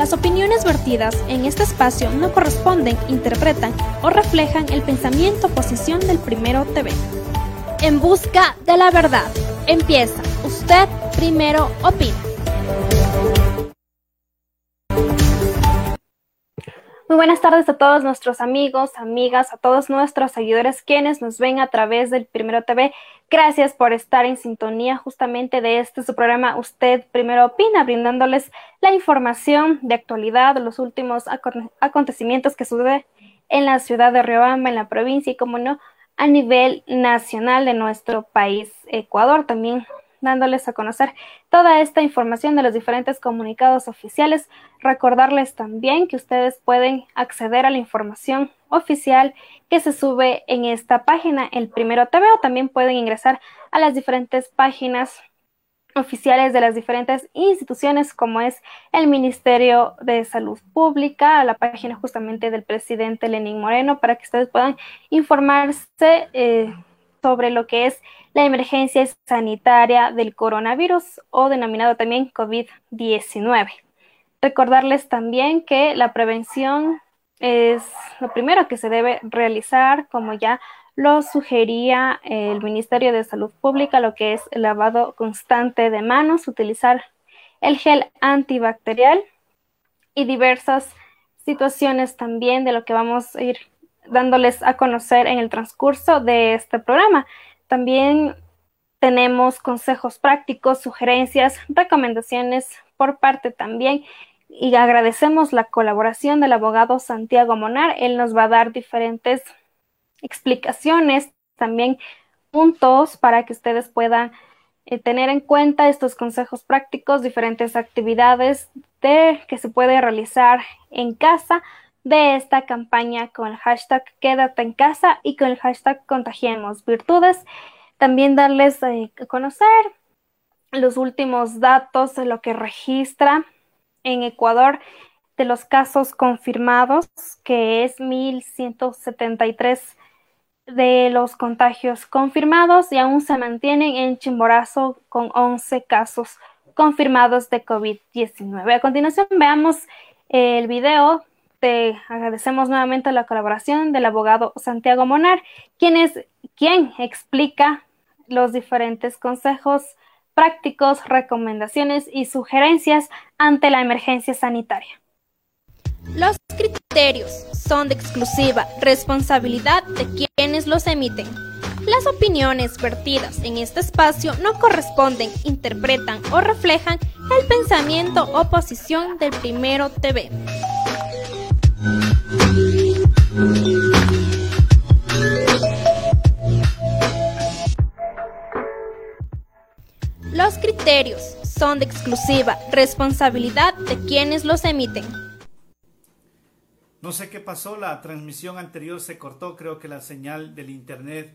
Las opiniones vertidas en este espacio no corresponden, interpretan o reflejan el pensamiento o posición del Primero TV. En busca de la verdad. Empieza. Usted primero opina. Muy buenas tardes a todos nuestros amigos, amigas, a todos nuestros seguidores quienes nos ven a través del Primero TV. Gracias por estar en sintonía justamente de este su programa Usted Primero Opina, brindándoles la información de actualidad, los últimos acontecimientos que suceden en la ciudad de Riobamba, en la provincia y, como no, a nivel nacional de nuestro país, Ecuador. También dándoles a conocer toda esta información de los diferentes comunicados oficiales. Recordarles también que ustedes pueden acceder a la información oficial que se sube en esta página, el Primero TV, o también pueden ingresar a las diferentes páginas oficiales de las diferentes instituciones como es el Ministerio de Salud Pública, la página justamente del presidente Lenín Moreno, para que ustedes puedan informarse eh, sobre lo que es la emergencia sanitaria del coronavirus o denominado también COVID-19. Recordarles también que la prevención es lo primero que se debe realizar, como ya lo sugería el Ministerio de Salud Pública, lo que es el lavado constante de manos, utilizar el gel antibacterial y diversas situaciones también de lo que vamos a ir dándoles a conocer en el transcurso de este programa. También tenemos consejos prácticos, sugerencias, recomendaciones por parte también y agradecemos la colaboración del abogado Santiago Monar. Él nos va a dar diferentes explicaciones, también puntos para que ustedes puedan eh, tener en cuenta estos consejos prácticos, diferentes actividades de, que se puede realizar en casa de esta campaña con el hashtag Quédate en casa y con el hashtag Contagiemos Virtudes. También darles eh, a conocer los últimos datos de lo que registra en Ecuador de los casos confirmados, que es 1173 de los contagios confirmados y aún se mantienen en Chimborazo con 11 casos confirmados de COVID-19. A continuación veamos el video te agradecemos nuevamente la colaboración del abogado Santiago Monar, quien es quien explica los diferentes consejos prácticos, recomendaciones y sugerencias ante la emergencia sanitaria. Los criterios son de exclusiva responsabilidad de quienes los emiten. Las opiniones vertidas en este espacio no corresponden, interpretan o reflejan el pensamiento o posición del Primero TV. Los criterios son de exclusiva responsabilidad de quienes los emiten. No sé qué pasó, la transmisión anterior se cortó, creo que la señal del internet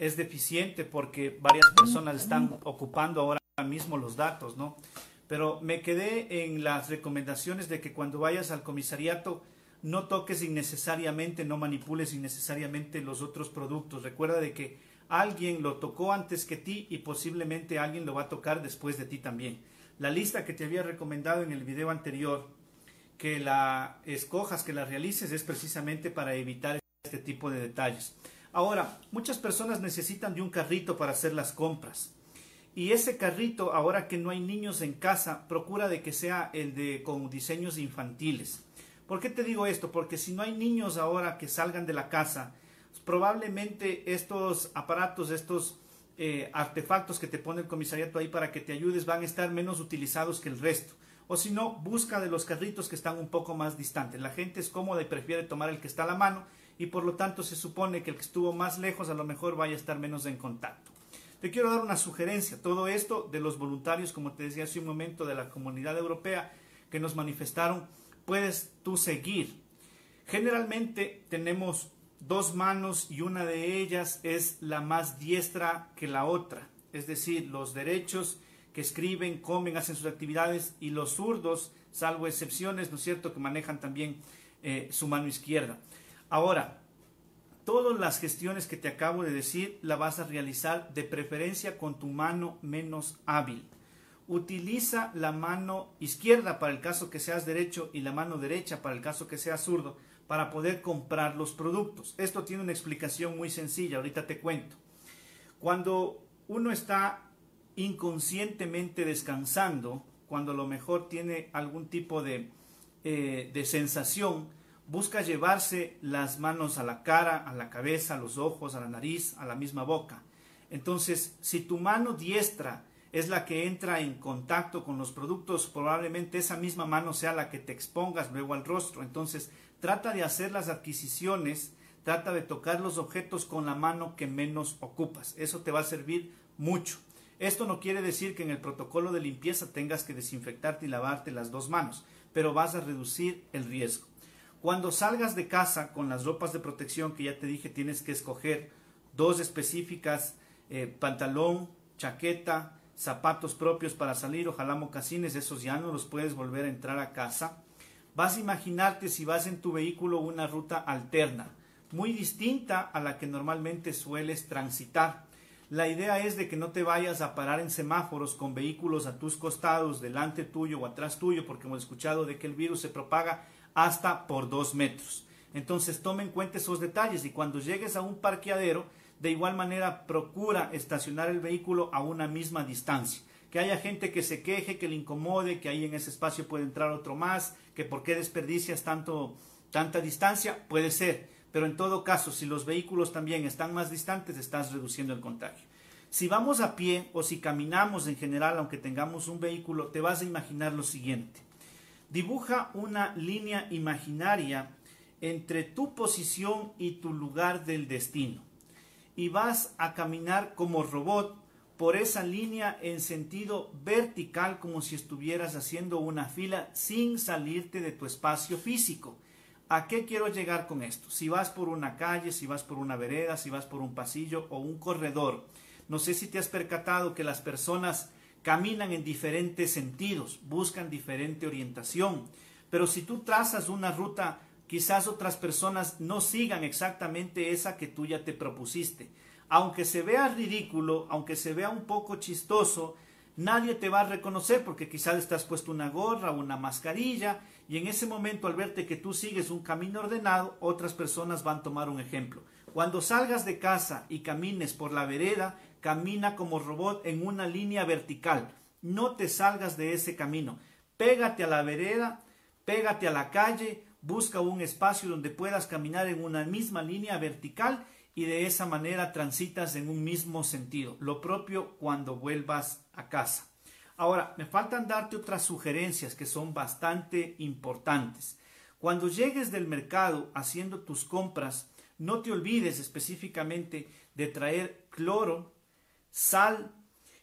es deficiente porque varias personas están ocupando ahora mismo los datos, ¿no? Pero me quedé en las recomendaciones de que cuando vayas al comisariato no toques innecesariamente, no manipules innecesariamente los otros productos. Recuerda de que alguien lo tocó antes que ti y posiblemente alguien lo va a tocar después de ti también. La lista que te había recomendado en el video anterior que la escojas, que la realices, es precisamente para evitar este tipo de detalles. Ahora, muchas personas necesitan de un carrito para hacer las compras. Y ese carrito, ahora que no hay niños en casa, procura de que sea el de con diseños infantiles. ¿Por qué te digo esto? Porque si no hay niños ahora que salgan de la casa, probablemente estos aparatos, estos eh, artefactos que te pone el comisariato ahí para que te ayudes van a estar menos utilizados que el resto. O si no, busca de los carritos que están un poco más distantes. La gente es cómoda y prefiere tomar el que está a la mano y por lo tanto se supone que el que estuvo más lejos a lo mejor vaya a estar menos en contacto. Te quiero dar una sugerencia. Todo esto de los voluntarios, como te decía hace un momento, de la comunidad europea que nos manifestaron, puedes tú seguir. Generalmente tenemos dos manos y una de ellas es la más diestra que la otra. Es decir, los derechos que escriben, comen, hacen sus actividades y los zurdos, salvo excepciones, ¿no es cierto?, que manejan también eh, su mano izquierda. Ahora, todas las gestiones que te acabo de decir la vas a realizar de preferencia con tu mano menos hábil. Utiliza la mano izquierda para el caso que seas derecho y la mano derecha para el caso que seas zurdo para poder comprar los productos. Esto tiene una explicación muy sencilla, ahorita te cuento. Cuando uno está inconscientemente descansando, cuando a lo mejor tiene algún tipo de, eh, de sensación, busca llevarse las manos a la cara, a la cabeza, a los ojos, a la nariz, a la misma boca. Entonces, si tu mano diestra es la que entra en contacto con los productos, probablemente esa misma mano sea la que te expongas luego al rostro. Entonces, trata de hacer las adquisiciones, trata de tocar los objetos con la mano que menos ocupas. Eso te va a servir mucho. Esto no quiere decir que en el protocolo de limpieza tengas que desinfectarte y lavarte las dos manos, pero vas a reducir el riesgo. Cuando salgas de casa con las ropas de protección que ya te dije, tienes que escoger dos específicas, eh, pantalón, chaqueta, zapatos propios para salir, ojalá mocasines, esos ya no los puedes volver a entrar a casa. Vas a imaginarte si vas en tu vehículo una ruta alterna, muy distinta a la que normalmente sueles transitar. La idea es de que no te vayas a parar en semáforos con vehículos a tus costados, delante tuyo o atrás tuyo, porque hemos escuchado de que el virus se propaga hasta por dos metros. Entonces tome en cuenta esos detalles y cuando llegues a un parqueadero, de igual manera procura estacionar el vehículo a una misma distancia. Que haya gente que se queje, que le incomode, que ahí en ese espacio puede entrar otro más, que por qué desperdicias tanto, tanta distancia, puede ser pero en todo caso, si los vehículos también están más distantes, estás reduciendo el contagio. Si vamos a pie o si caminamos en general, aunque tengamos un vehículo, te vas a imaginar lo siguiente. Dibuja una línea imaginaria entre tu posición y tu lugar del destino. Y vas a caminar como robot por esa línea en sentido vertical como si estuvieras haciendo una fila sin salirte de tu espacio físico. ¿A qué quiero llegar con esto? Si vas por una calle, si vas por una vereda, si vas por un pasillo o un corredor, no sé si te has percatado que las personas caminan en diferentes sentidos, buscan diferente orientación, pero si tú trazas una ruta, quizás otras personas no sigan exactamente esa que tú ya te propusiste. Aunque se vea ridículo, aunque se vea un poco chistoso, nadie te va a reconocer porque quizás estás puesto una gorra o una mascarilla y en ese momento al verte que tú sigues un camino ordenado, otras personas van a tomar un ejemplo. Cuando salgas de casa y camines por la vereda, camina como robot en una línea vertical. No te salgas de ese camino. Pégate a la vereda, pégate a la calle, busca un espacio donde puedas caminar en una misma línea vertical y de esa manera transitas en un mismo sentido. Lo propio cuando vuelvas a casa. Ahora, me faltan darte otras sugerencias que son bastante importantes. Cuando llegues del mercado haciendo tus compras, no te olvides específicamente de traer cloro, sal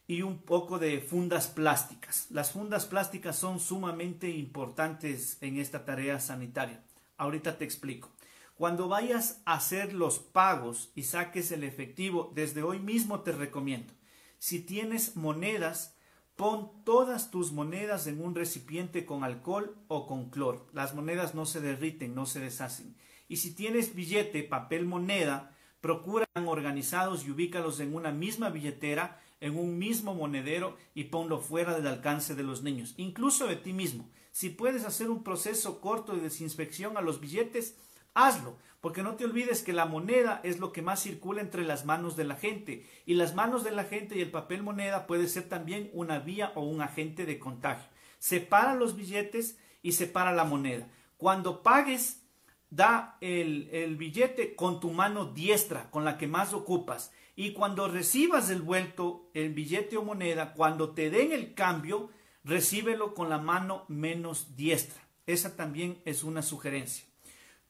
y un poco de fundas plásticas. Las fundas plásticas son sumamente importantes en esta tarea sanitaria. Ahorita te explico. Cuando vayas a hacer los pagos y saques el efectivo, desde hoy mismo te recomiendo, si tienes monedas, pon todas tus monedas en un recipiente con alcohol o con cloro. Las monedas no se derriten, no se deshacen. Y si tienes billete, papel, moneda, procura organizados y ubícalos en una misma billetera, en un mismo monedero y ponlo fuera del alcance de los niños, incluso de ti mismo. Si puedes hacer un proceso corto de desinfección a los billetes, hazlo, porque no te olvides que la moneda es lo que más circula entre las manos de la gente, y las manos de la gente y el papel moneda puede ser también una vía o un agente de contagio. Separa los billetes y separa la moneda. Cuando pagues, da el, el billete con tu mano diestra, con la que más ocupas. Y cuando recibas el vuelto, el billete o moneda, cuando te den el cambio, recíbelo con la mano menos diestra. Esa también es una sugerencia.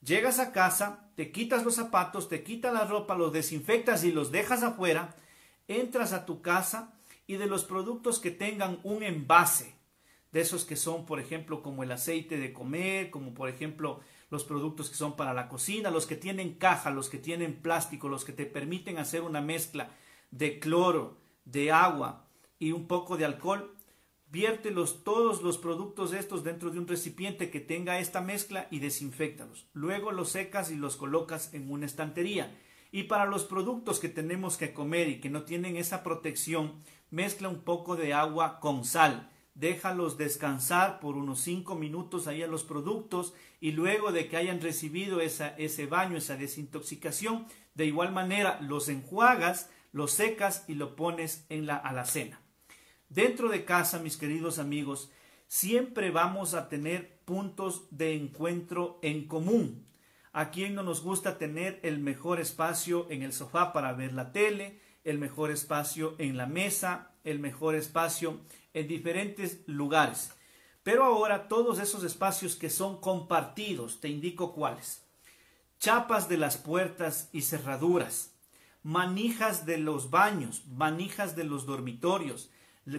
Llegas a casa, te quitas los zapatos, te quitas la ropa, los desinfectas y los dejas afuera, entras a tu casa y de los productos que tengan un envase, de esos que son, por ejemplo, como el aceite de comer, como por ejemplo los productos que son para la cocina, los que tienen caja, los que tienen plástico, los que te permiten hacer una mezcla de cloro, de agua y un poco de alcohol, Viértelos todos los productos estos dentro de un recipiente que tenga esta mezcla y desinfectalos. Luego los secas y los colocas en una estantería. Y para los productos que tenemos que comer y que no tienen esa protección, mezcla un poco de agua con sal. Déjalos descansar por unos 5 minutos ahí a los productos y luego de que hayan recibido esa, ese baño, esa desintoxicación, de igual manera los enjuagas, los secas y lo pones en la alacena. Dentro de casa, mis queridos amigos, siempre vamos a tener puntos de encuentro en común. A quien no nos gusta tener el mejor espacio en el sofá para ver la tele, el mejor espacio en la mesa, el mejor espacio en diferentes lugares. Pero ahora todos esos espacios que son compartidos, te indico cuáles. Chapas de las puertas y cerraduras, manijas de los baños, manijas de los dormitorios,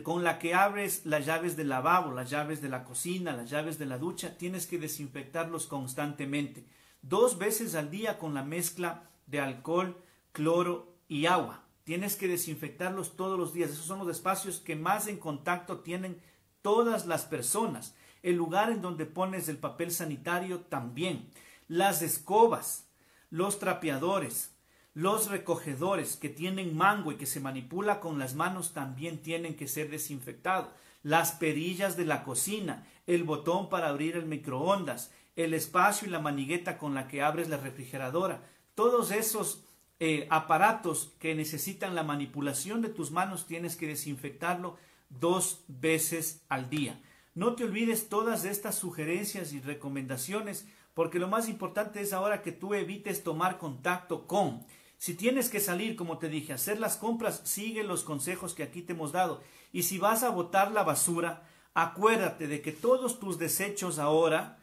con la que abres las llaves del lavabo, las llaves de la cocina, las llaves de la ducha, tienes que desinfectarlos constantemente, dos veces al día con la mezcla de alcohol, cloro y agua. Tienes que desinfectarlos todos los días. Esos son los espacios que más en contacto tienen todas las personas. El lugar en donde pones el papel sanitario también. Las escobas, los trapeadores, los recogedores que tienen mango y que se manipula con las manos también tienen que ser desinfectados. Las perillas de la cocina, el botón para abrir el microondas, el espacio y la manigueta con la que abres la refrigeradora, todos esos eh, aparatos que necesitan la manipulación de tus manos tienes que desinfectarlo dos veces al día. No te olvides todas estas sugerencias y recomendaciones porque lo más importante es ahora que tú evites tomar contacto con si tienes que salir, como te dije, hacer las compras, sigue los consejos que aquí te hemos dado. Y si vas a botar la basura, acuérdate de que todos tus desechos ahora,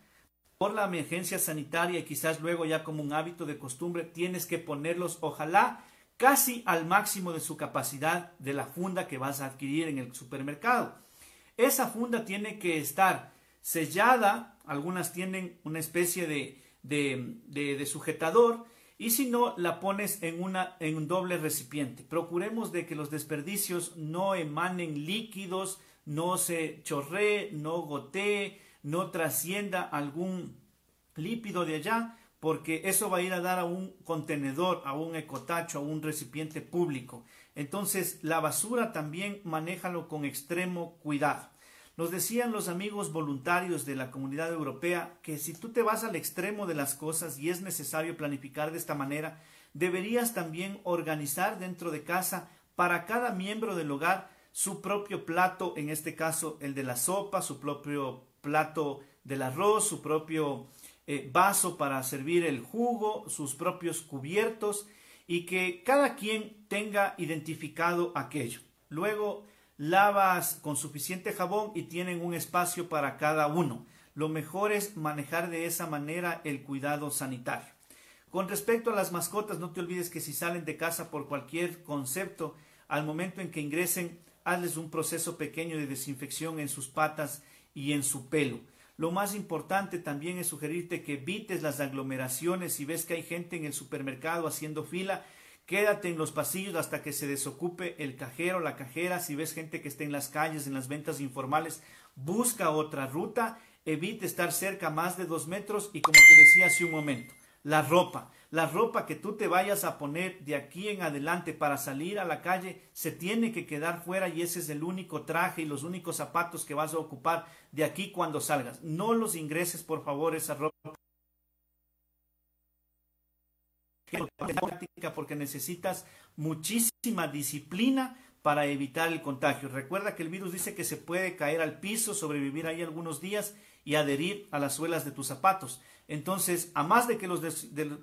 por la emergencia sanitaria y quizás luego ya como un hábito de costumbre, tienes que ponerlos, ojalá, casi al máximo de su capacidad de la funda que vas a adquirir en el supermercado. Esa funda tiene que estar sellada, algunas tienen una especie de, de, sujetador, y si no, la pones en, una, en un doble recipiente. Procuremos de que los desperdicios no emanen líquidos, no se chorree, no gotee, no trascienda algún lípido de allá, porque eso va a ir a dar a un contenedor, a un ecotacho, a un recipiente público. Entonces, la basura también manéjalo con extremo cuidado. Nos decían los amigos voluntarios de la comunidad europea que si tú te vas al extremo de las cosas y es necesario planificar de esta manera, deberías también organizar dentro de casa para cada miembro del hogar su propio plato, en este caso el de la sopa, su propio plato del arroz, su propio eh, vaso para servir el jugo, sus propios cubiertos y que cada quien tenga identificado aquello. Luego lavas con suficiente jabón y tienen un espacio para cada uno. Lo mejor es manejar de esa manera el cuidado sanitario. Con respecto a las mascotas, no te olvides que si salen de casa por cualquier concepto, al momento en que ingresen, hazles un proceso pequeño de desinfección en sus patas y en su pelo. Lo más importante también es sugerirte que evites las aglomeraciones. Si ves que hay gente en el supermercado haciendo fila, Quédate en los pasillos hasta que se desocupe el cajero, la cajera. Si ves gente que esté en las calles, en las ventas informales, busca otra ruta. Evite estar cerca más de dos metros y como te decía hace un momento, la ropa. La ropa que tú te vayas a poner de aquí en adelante para salir a la calle se tiene que quedar fuera y ese es el único traje y los únicos zapatos que vas a ocupar de aquí cuando salgas. No los ingreses, por favor, esa ropa porque necesitas muchísima disciplina para evitar el contagio. Recuerda que el virus dice que se puede caer al piso, sobrevivir ahí algunos días y adherir a las suelas de tus zapatos. Entonces, a más de que los,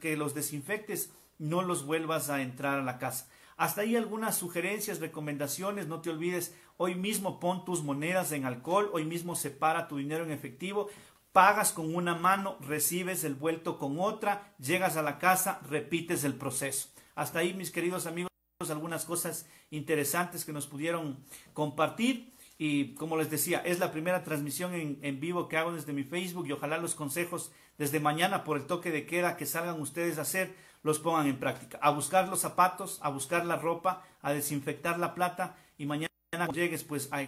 que los desinfectes, no los vuelvas a entrar a la casa. Hasta ahí algunas sugerencias, recomendaciones. No te olvides, hoy mismo pon tus monedas en alcohol, hoy mismo separa tu dinero en efectivo, pagas con una mano, recibes el vuelto con otra, llegas a la casa, repites el proceso. Hasta ahí, mis queridos amigos, algunas cosas interesantes que nos pudieron compartir. Y como les decía, es la primera transmisión en, en, vivo que hago desde mi Facebook y ojalá los consejos desde mañana por el toque de queda que salgan ustedes a hacer los pongan en práctica. A buscar los zapatos, a buscar la ropa, a desinfectar la plata y mañana llegues pues a,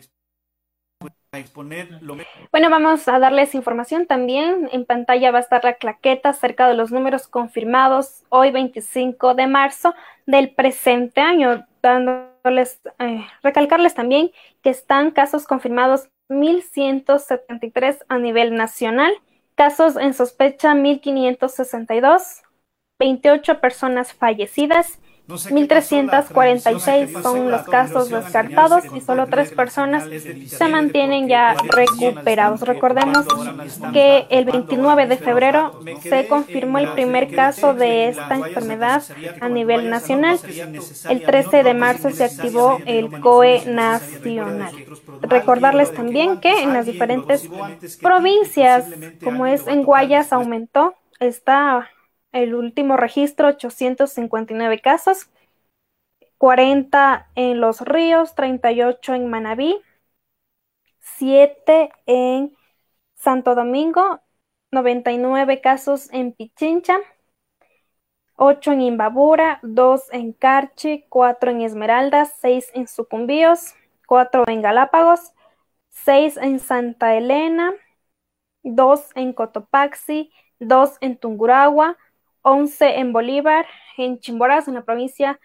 Bueno, vamos a darles información también. En pantalla va a estar la claqueta acerca de los números confirmados hoy 25 de marzo del presente año, dándoles, eh, recalcarles también que están casos confirmados 1.173 a nivel nacional, casos en sospecha 1.562, 28 personas fallecidas 1.346 son los casos descartados y solo tres personas se mantienen ya recuperados. Recordemos que el 29 de febrero se confirmó el primer caso de esta enfermedad a nivel nacional. El 13 de marzo se activó el COE nacional. Recordarles también que en las diferentes provincias, como es en Guayas, aumentó esta el último registro 859 casos, 40 en Los Ríos, 38 en Manabí, 7 en Santo Domingo, 99 casos en Pichincha, 8 en Imbabura, 2 en Carchi, 4 en Esmeraldas, 6 en Sucumbíos, 4 en Galápagos, 6 en Santa Elena, 2 en Cotopaxi, 2 en Tunguragua, 11 en Bolívar, en Chimborazo, en la provincia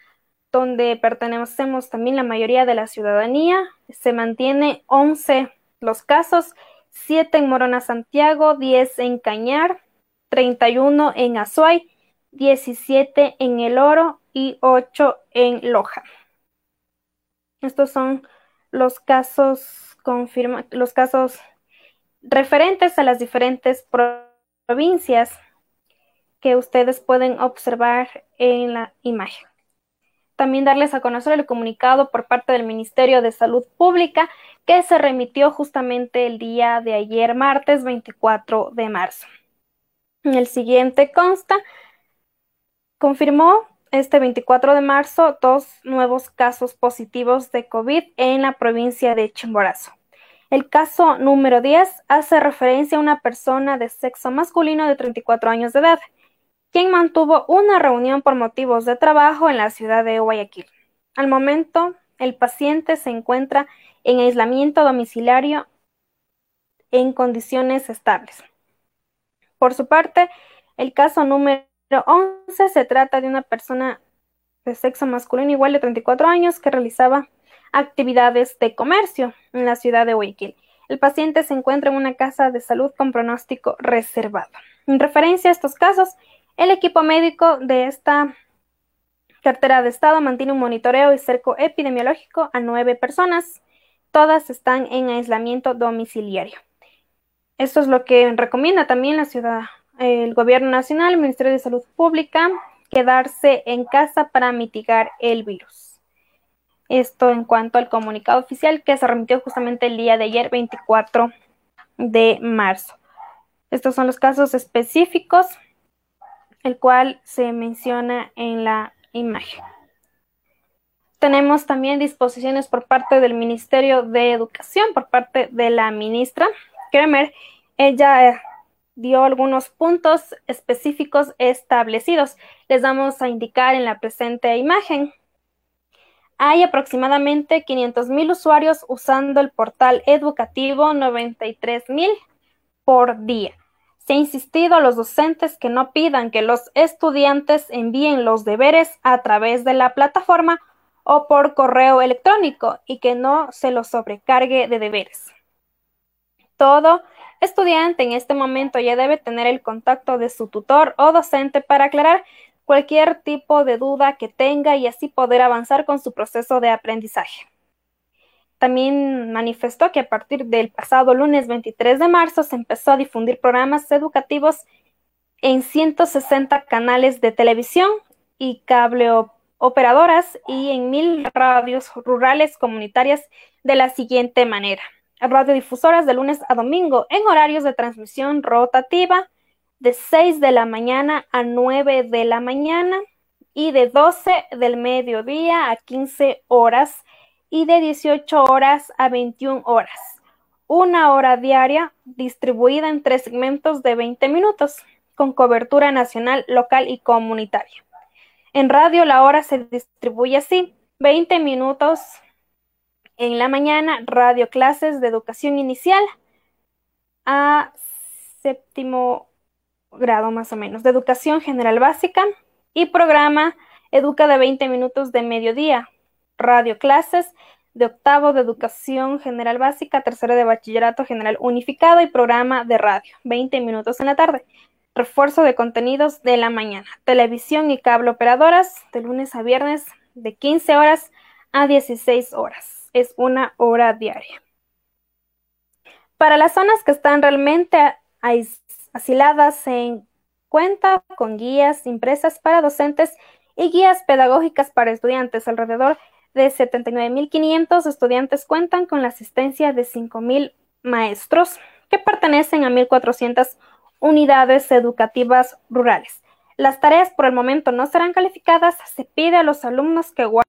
donde pertenecemos también la mayoría de la ciudadanía. Se mantiene 11 los casos, 7 en Morona Santiago, 10 en Cañar, 31 en Azuay, 17 en El Oro y 8 en Loja. Estos son los casos confirma los casos referentes a las diferentes provincias que ustedes pueden observar en la imagen. También darles a conocer el comunicado por parte del Ministerio de Salud Pública que se remitió justamente el día de ayer, martes 24 de marzo. El siguiente consta, confirmó este 24 de marzo dos nuevos casos positivos de COVID en la provincia de Chimborazo. El caso número 10 hace referencia a una persona de sexo masculino de 34 años de edad quien mantuvo una reunión por motivos de trabajo en la ciudad de Guayaquil. Al momento, el paciente se encuentra en aislamiento domiciliario en condiciones estables. Por su parte, el caso número 11 se trata de una persona de sexo masculino igual de 34 años que realizaba actividades de comercio en la ciudad de Guayaquil. El paciente se encuentra en una casa de salud con pronóstico reservado. En referencia a estos casos, el equipo médico de esta cartera de Estado mantiene un monitoreo y cerco epidemiológico a nueve personas. Todas están en aislamiento domiciliario. Esto es lo que recomienda también la ciudad, el Gobierno Nacional, el Ministerio de Salud Pública, quedarse en casa para mitigar el virus. Esto en cuanto al comunicado oficial que se remitió justamente el día de ayer, 24 de marzo. Estos son los casos específicos el cual se menciona en la imagen. Tenemos también disposiciones por parte del Ministerio de Educación, por parte de la ministra Kremer. Ella eh, dio algunos puntos específicos establecidos. Les vamos a indicar en la presente imagen. Hay aproximadamente 500 mil usuarios usando el portal educativo 93 mil por día Se ha insistido a los docentes que no pidan que los estudiantes envíen los deberes a través de la plataforma o por correo electrónico y que no se los sobrecargue de deberes. Todo estudiante en este momento ya debe tener el contacto de su tutor o docente para aclarar cualquier tipo de duda que tenga y así poder avanzar con su proceso de aprendizaje. También manifestó que a partir del pasado lunes 23 de marzo se empezó a difundir programas educativos en 160 canales de televisión y cable operadoras y en mil radios rurales comunitarias de la siguiente manera. Radiodifusoras de lunes a domingo en horarios de transmisión rotativa de 6 de la mañana a 9 de la mañana y de 12 del mediodía a 15 horas y de 18 horas a 21 horas. Una hora diaria distribuida en tres segmentos de 20 minutos, con cobertura nacional, local y comunitaria. En radio la hora se distribuye así, 20 minutos en la mañana, radio clases de educación inicial a séptimo grado más o menos, de educación general básica y programa Educa de 20 minutos de mediodía, radio clases de octavo de educación general básica, tercero de bachillerato general unificado y programa de radio, 20 minutos en la tarde. Refuerzo de contenidos de la mañana, televisión y cable operadoras de lunes a viernes de 15 horas a 16 horas. Es una hora diaria. Para las zonas que están realmente asiladas se cuenta con guías impresas para docentes y guías pedagógicas para estudiantes alrededor de 79.500 estudiantes cuentan con la asistencia de 5.000 maestros que pertenecen a 1.400 unidades educativas rurales. Las tareas por el momento no serán calificadas. Se pide a los alumnos que guarden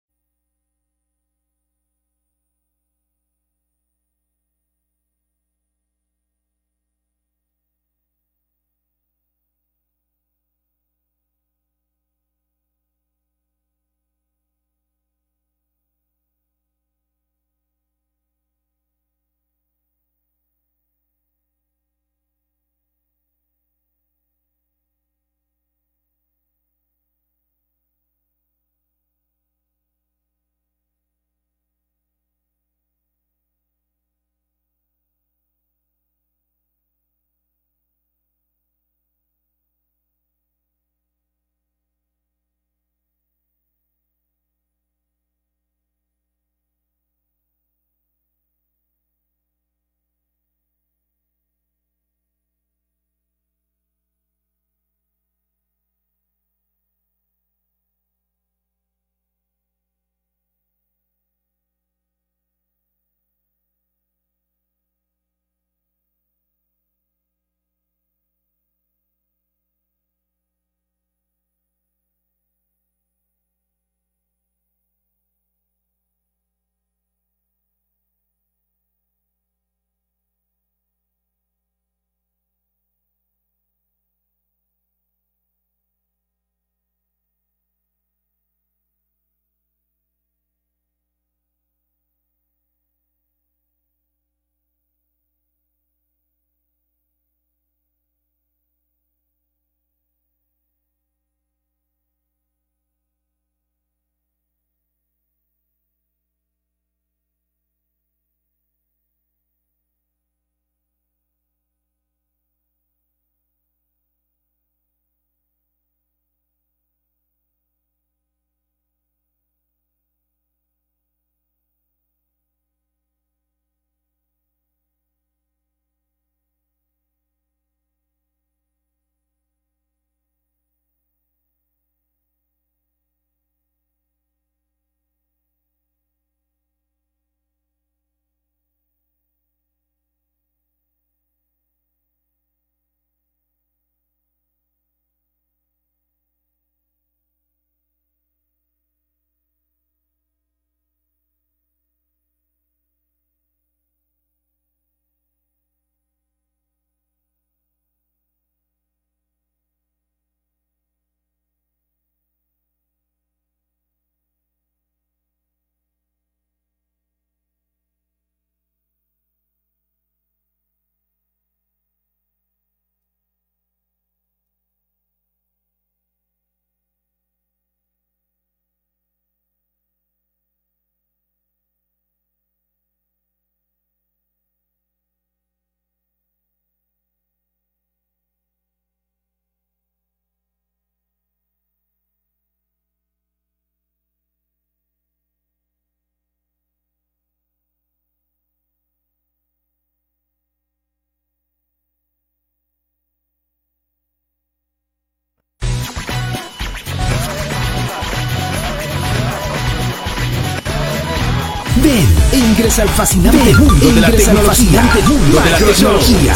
Ven e ingresa al fascinante mundo de la tecnología. mundo de la tecnología.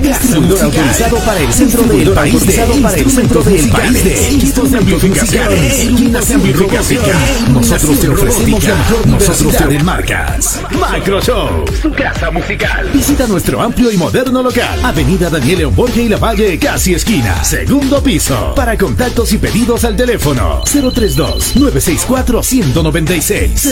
Distribuidor autorizado para el centro del país de para el centro del país de equipos de amplificación. De. Nosotros te ofrecemos la mejor nosotros te marcas. Microshow. Su casa musical. Visita nuestro amplio y moderno local. Avenida Daniel León Borges y La Valle, casi esquina. Segundo piso. Para contactos y pedidos al teléfono 032 964 196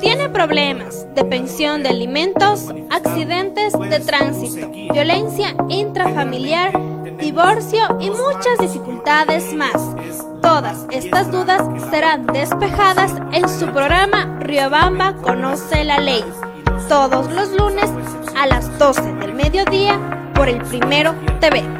Tiene problemas de pensión de alimentos, accidentes de tránsito, violencia intrafamiliar, divorcio y muchas dificultades más. Todas estas dudas serán despejadas en su programa Riobamba Conoce la Ley, todos los lunes a las 12 del mediodía por el Primero TV.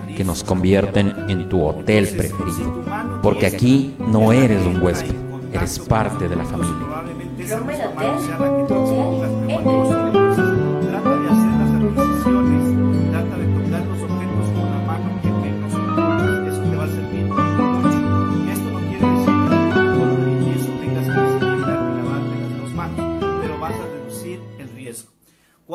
que nos convierten en tu hotel preferido. Porque aquí no eres un huésped, eres parte de la familia.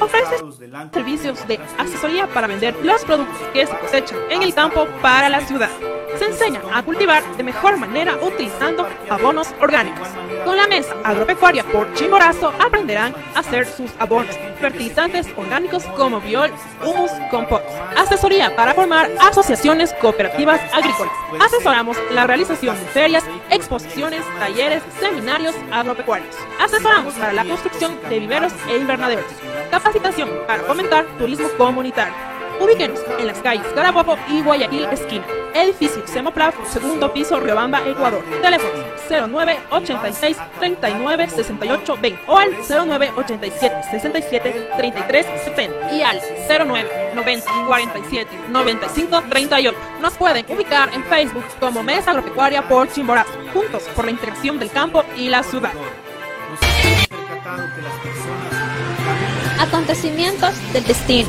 ofrece servicios de asesoría para vender los productos que se cosechan en el campo para la ciudad. Se enseña a cultivar de mejor manera utilizando abonos orgánicos. Con la mesa agropecuaria por Chimborazo aprenderán a hacer sus abonos, fertilizantes orgánicos como biol, humus, compost. Asesoría para formar asociaciones cooperativas agrícolas. Asesoramos la realización de ferias, exposiciones, talleres, seminarios agropecuarios. Asesoramos para la construcción de viveros e invernaderos capacitación para fomentar turismo comunitario. Ubíquenos en las calles Carabobo y Guayaquil esquina. Edificio Semoplaf, segundo piso, Riobamba, Ecuador. Teléfono 09 86 39 68 20 o al 09 87 67 33 70 y al 09 90 47 95 38. Nos pueden ubicar en Facebook como Mesa Agropecuaria por Chimborazo, juntos por la integración del campo y la ciudad. Acontecimientos del destino,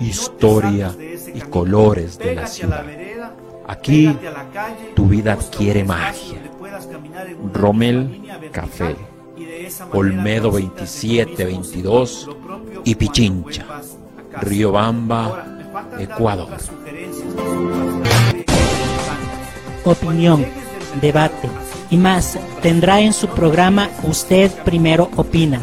historia y colores de la ciudad. Aquí tu vida adquiere magia. Rommel Café, Olmedo 2722 y Pichincha, Riobamba, Ecuador. Opinión, debate y más tendrá en su programa Usted Primero Opina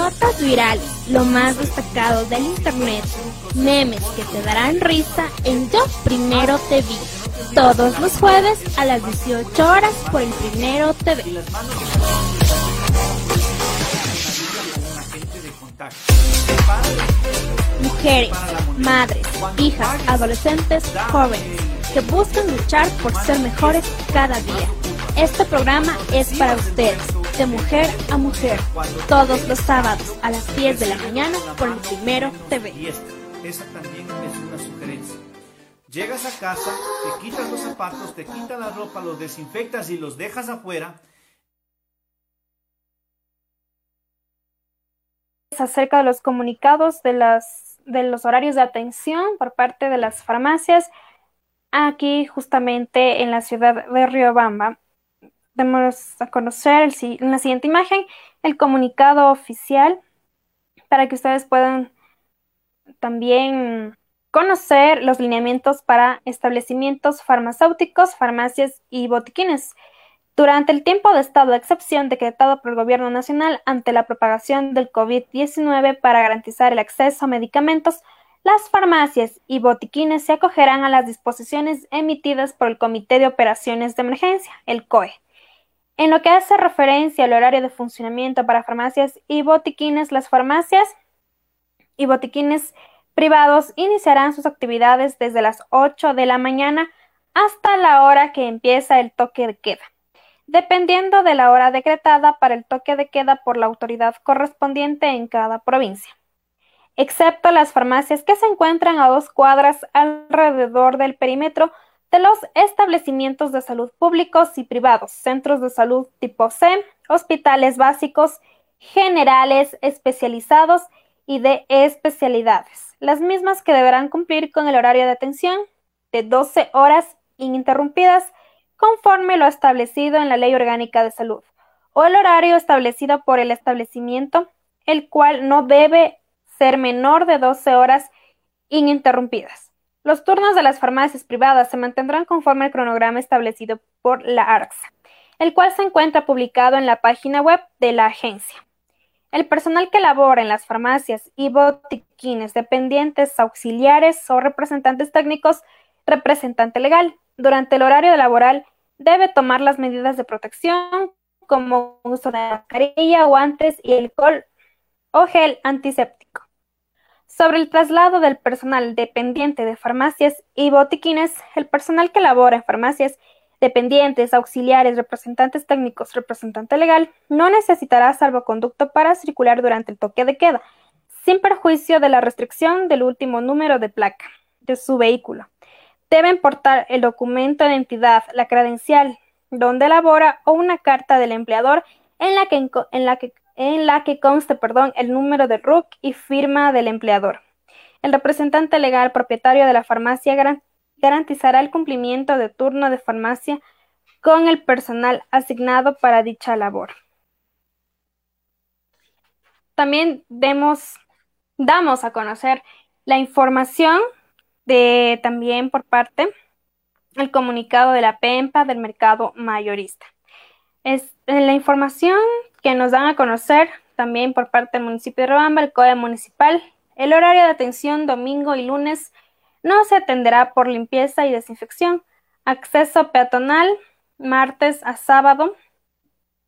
Notas virales, lo más destacado del internet, memes que te darán risa en Yo Primero TV. Todos los jueves a las 18 horas por el Primero TV. Mujeres, madres, hijas, adolescentes, jóvenes que buscan luchar por ser mejores cada día. Este programa es para ustedes, de mujer a mujer, todos los sábados a las 10 de la mañana por el Primero TV. Y esta, esa también es una sugerencia. Llegas a casa, te quitas los zapatos, te quitas la ropa, los desinfectas y los dejas afuera acerca de los comunicados de, las, de los horarios de atención por parte de las farmacias aquí justamente en la ciudad de Riobamba. Vamos a conocer en la siguiente imagen el comunicado oficial para que ustedes puedan también conocer los lineamientos para establecimientos farmacéuticos, farmacias y botiquines. Durante el tiempo de estado de excepción decretado por el Gobierno Nacional ante la propagación del COVID-19 para garantizar el acceso a medicamentos, las farmacias y botiquines se acogerán a las disposiciones emitidas por el Comité de Operaciones de Emergencia, el COE. En lo que hace referencia al horario de funcionamiento para farmacias y botiquines, las farmacias y botiquines privados iniciarán sus actividades desde las 8 de la mañana hasta la hora que empieza el toque de queda dependiendo de la hora decretada para el toque de queda por la autoridad correspondiente en cada provincia, excepto las farmacias que se encuentran a dos cuadras alrededor del perímetro de los establecimientos de salud públicos y privados, centros de salud tipo C, hospitales básicos, generales, especializados y de especialidades, las mismas que deberán cumplir con el horario de atención de 12 horas ininterrumpidas conforme lo establecido en la Ley Orgánica de Salud, o el horario establecido por el establecimiento, el cual no debe ser menor de 12 horas ininterrumpidas. Los turnos de las farmacias privadas se mantendrán conforme al cronograma establecido por la ARCSA, el cual se encuentra publicado en la página web de la agencia. El personal que labora en las farmacias y botiquines, dependientes, auxiliares o representantes técnicos, representante legal, durante el horario laboral debe tomar las medidas de protección como uso de mascarilla, guantes y alcohol o gel antiséptico. Sobre el traslado del personal dependiente de farmacias y botiquines, el personal que labora en farmacias, dependientes, auxiliares, representantes técnicos, representante legal, no necesitará salvoconducto para circular durante el toque de queda, sin perjuicio de la restricción del último número de placa de su vehículo. Deben portar el documento de identidad, la credencial donde labora o una carta del empleador en la que, en la que, en la que conste perdón, el número de RUC y firma del empleador. El representante legal propietario de la farmacia garantizará el cumplimiento de turno de farmacia con el personal asignado para dicha labor. También demos, damos a conocer la información también por parte el comunicado de la PEMPA del mercado mayorista. Es la información que nos dan a conocer también por parte del municipio de Robamba, el COE municipal. El horario de atención domingo y lunes no se atenderá por limpieza y desinfección. Acceso peatonal martes a sábado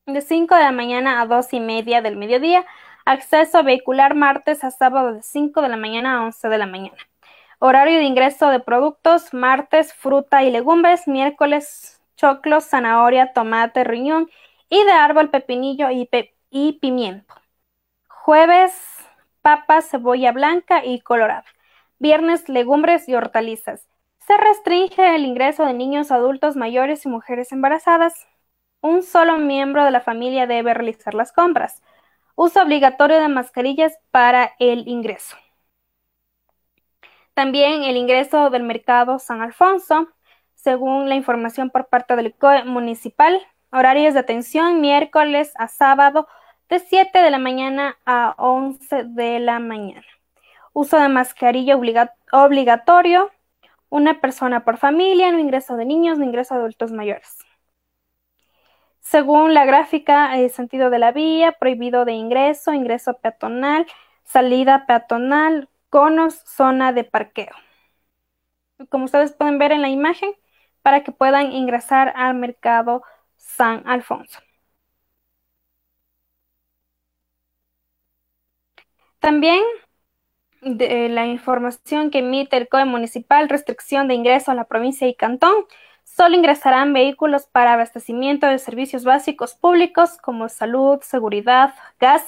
de 5 de la mañana a 2 y media del mediodía. Acceso vehicular martes a sábado de 5 de la mañana a 11 de la mañana. Horario de ingreso de productos, martes, fruta y legumbres, miércoles, choclo, zanahoria, tomate, riñón y de árbol, pepinillo y, pimiento. Jueves, papas, cebolla blanca y colorada. Viernes, legumbres y hortalizas. Se restringe el ingreso de niños, adultos, mayores y mujeres embarazadas. Un solo miembro de la familia debe realizar las compras. Uso obligatorio de mascarillas para el ingreso. También el ingreso del mercado San Alfonso según la información por parte del COE municipal. Horarios de atención miércoles a sábado de 7 de la mañana a 11 de la mañana. Uso de mascarilla obligatorio. Una persona por familia, no ingreso de niños, no ingreso de adultos mayores. Según la gráfica, el sentido de la vía, prohibido de ingreso, ingreso peatonal, salida peatonal, conos, zona de parqueo. Como ustedes pueden ver en la imagen, para que puedan ingresar al mercado San Alfonso. También de la información que emite el COE municipal, restricción de ingreso a la provincia y cantón, solo ingresarán vehículos para abastecimiento de servicios básicos públicos como salud, seguridad, gas,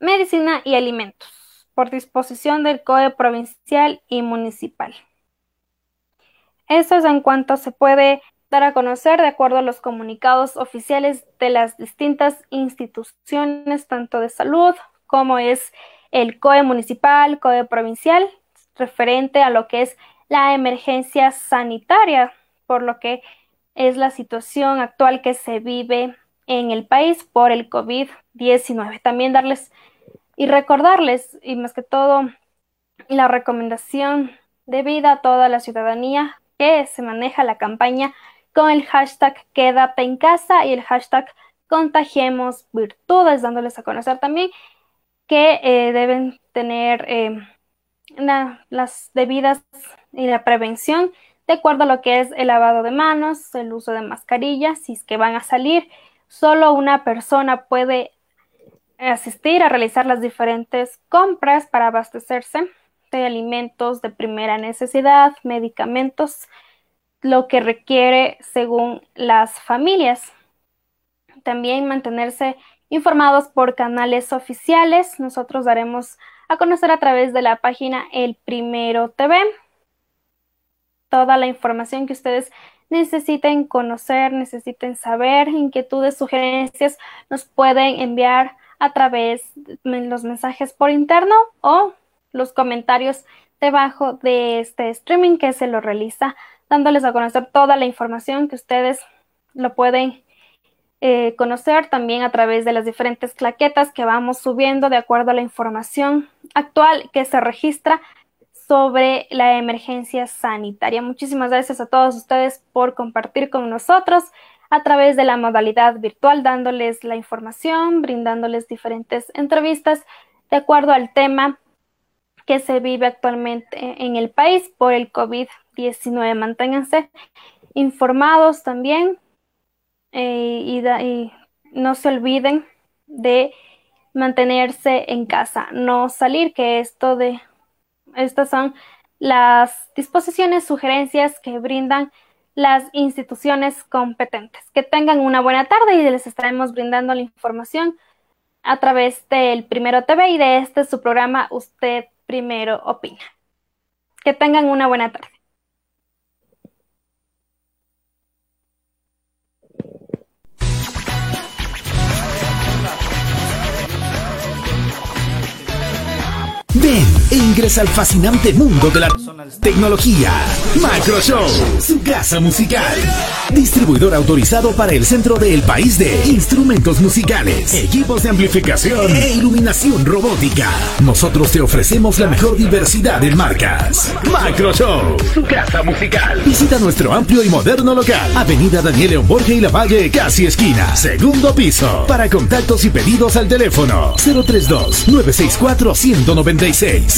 medicina y alimentos, por disposición del COE provincial y municipal. Eso es en cuanto se puede dar a conocer de acuerdo a los comunicados oficiales de las distintas instituciones, tanto de salud como es el COE municipal, COE provincial, referente a lo que es la emergencia sanitaria, por lo que es la situación actual que se vive en el país por el COVID-19. También darles y recordarles, y más que todo, la recomendación debida a toda la ciudadanía que se maneja la campaña con el hashtag quédate en casa y el hashtag contagiemos virtudes, dándoles a conocer también que eh, deben tener eh, las debidas y la prevención de acuerdo a lo que es el lavado de manos, el uso de mascarillas, si es que van a salir, solo una persona puede asistir a realizar las diferentes compras para abastecerse de alimentos de primera necesidad, medicamentos, lo que requiere según las familias. También mantenerse informados por canales oficiales. Nosotros daremos a conocer a través de la página El Primero TV toda la información que ustedes necesiten conocer, necesiten saber, inquietudes, sugerencias, nos pueden enviar a través de los mensajes por interno o los comentarios debajo de este streaming que se lo realiza, dándoles a conocer toda la información que ustedes lo pueden eh, conocer también a través de las diferentes claquetas que vamos subiendo de acuerdo a la información actual que se registra sobre la emergencia sanitaria. Muchísimas gracias a todos ustedes por compartir con nosotros a través de la modalidad virtual, dándoles la información, brindándoles diferentes entrevistas de acuerdo al tema que se vive actualmente en el país por el COVID-19. Manténganse informados también eh, y, no se olviden de mantenerse en casa, no salir, que esto de estas son las disposiciones, sugerencias que brindan las instituciones competentes. Que tengan una buena tarde y les estaremos brindando la información a través del Primero TV y de este su programa Usted Primero Opina. Que tengan una buena tarde. Ven e ingresa al fascinante mundo de la tecnología. Macroshow, su casa musical. Distribuidor autorizado para el centro del país de instrumentos musicales, equipos de amplificación e iluminación robótica. Nosotros te ofrecemos la mejor diversidad de marcas. Macroshow, su casa musical. Visita nuestro amplio y moderno local. Avenida Daniel León Borges y La Valle, casi esquina. Segundo piso. Para contactos y pedidos al teléfono 032 964 196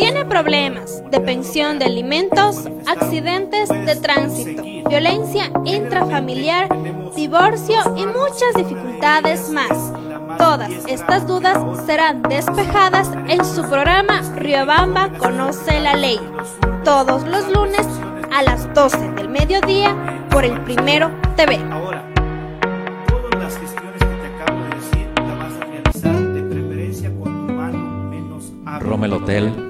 Tiene problemas de pensión de alimentos, accidentes de tránsito, violencia intrafamiliar, divorcio y muchas dificultades más. Todas estas dudas serán despejadas en su programa Riobamba Conoce la Ley, todos los lunes a las 12 del mediodía por el Primero TV. Ahora, todas las gestiones que te acabo de decir las vas a realizar de preferencia con tu mano menos hábil. Rommel Hotel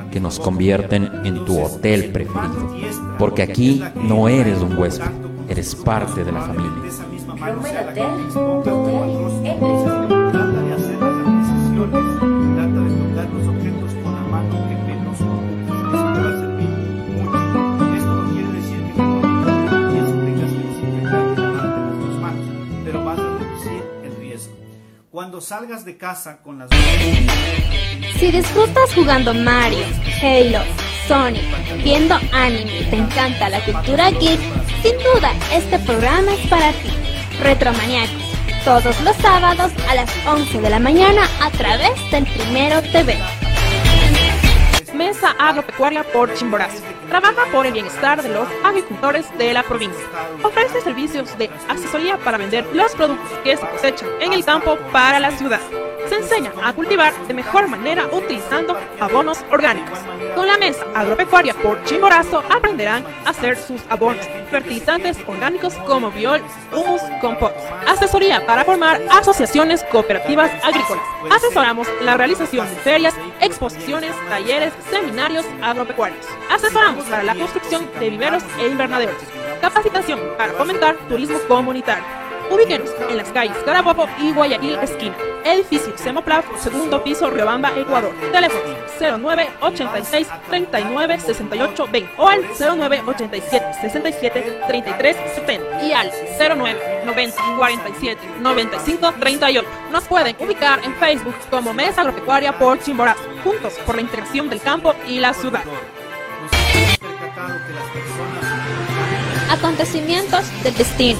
que nos convierten en tu hotel preferido. Porque aquí no eres un huésped, eres parte de la familia. Cuando salgas de casa con las Si disfrutas jugando Mario, Halo, Sonic, viendo anime y te encanta la cultura geek, sin duda este programa es para ti. Retromaniacos, todos los sábados a las 11 de la mañana a través del Primero TV. Mesa Agropecuaria por Chimborazo. Trabaja por el bienestar de los agricultores de la provincia. Ofrece servicios de asesoría para vender los productos que se cosechan en el campo para la ciudad. Se enseña a cultivar de mejor manera utilizando abonos orgánicos. Con la Mesa Agropecuaria por Chimborazo aprenderán a hacer sus abonos, fertilizantes orgánicos como biol, humus, compost. Asesoría para formar asociaciones cooperativas agrícolas. Asesoramos la realización de ferias, exposiciones, talleres, seminarios agropecuarios. Asesoramos para la construcción de viveros e invernaderos. Capacitación para fomentar turismo comunitario. Ubíquenos en las calles Carabobo y Guayaquil esquina. Edificio Semoplaf, segundo piso, Riobamba, Ecuador. Teléfono 09 86 39 68 20 o al 09 87 67 33 70 y al 09 90 47 95 38. Nos pueden ubicar en Facebook como Mesa Agropecuaria por Chimborazo, juntos por la integración del campo y la ciudad. Acontecimientos del destino,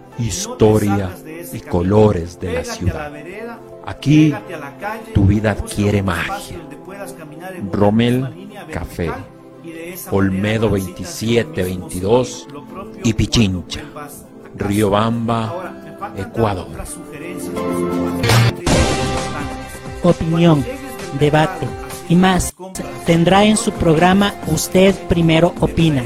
historia y colores de la ciudad. Aquí tu vida adquiere magia. Rommel Café, Olmedo 2722 y Pichincha, Riobamba, Ecuador. opinión, debate y más tendrá en su programa Usted Primero Opina,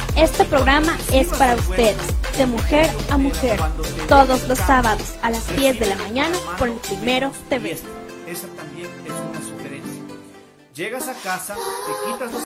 Este programa es para ustedes, de mujer a mujer, todos los sábados a las 10 de la mañana por el Primero TV. Esa también es una sugerencia. Llegas a casa, te quitas los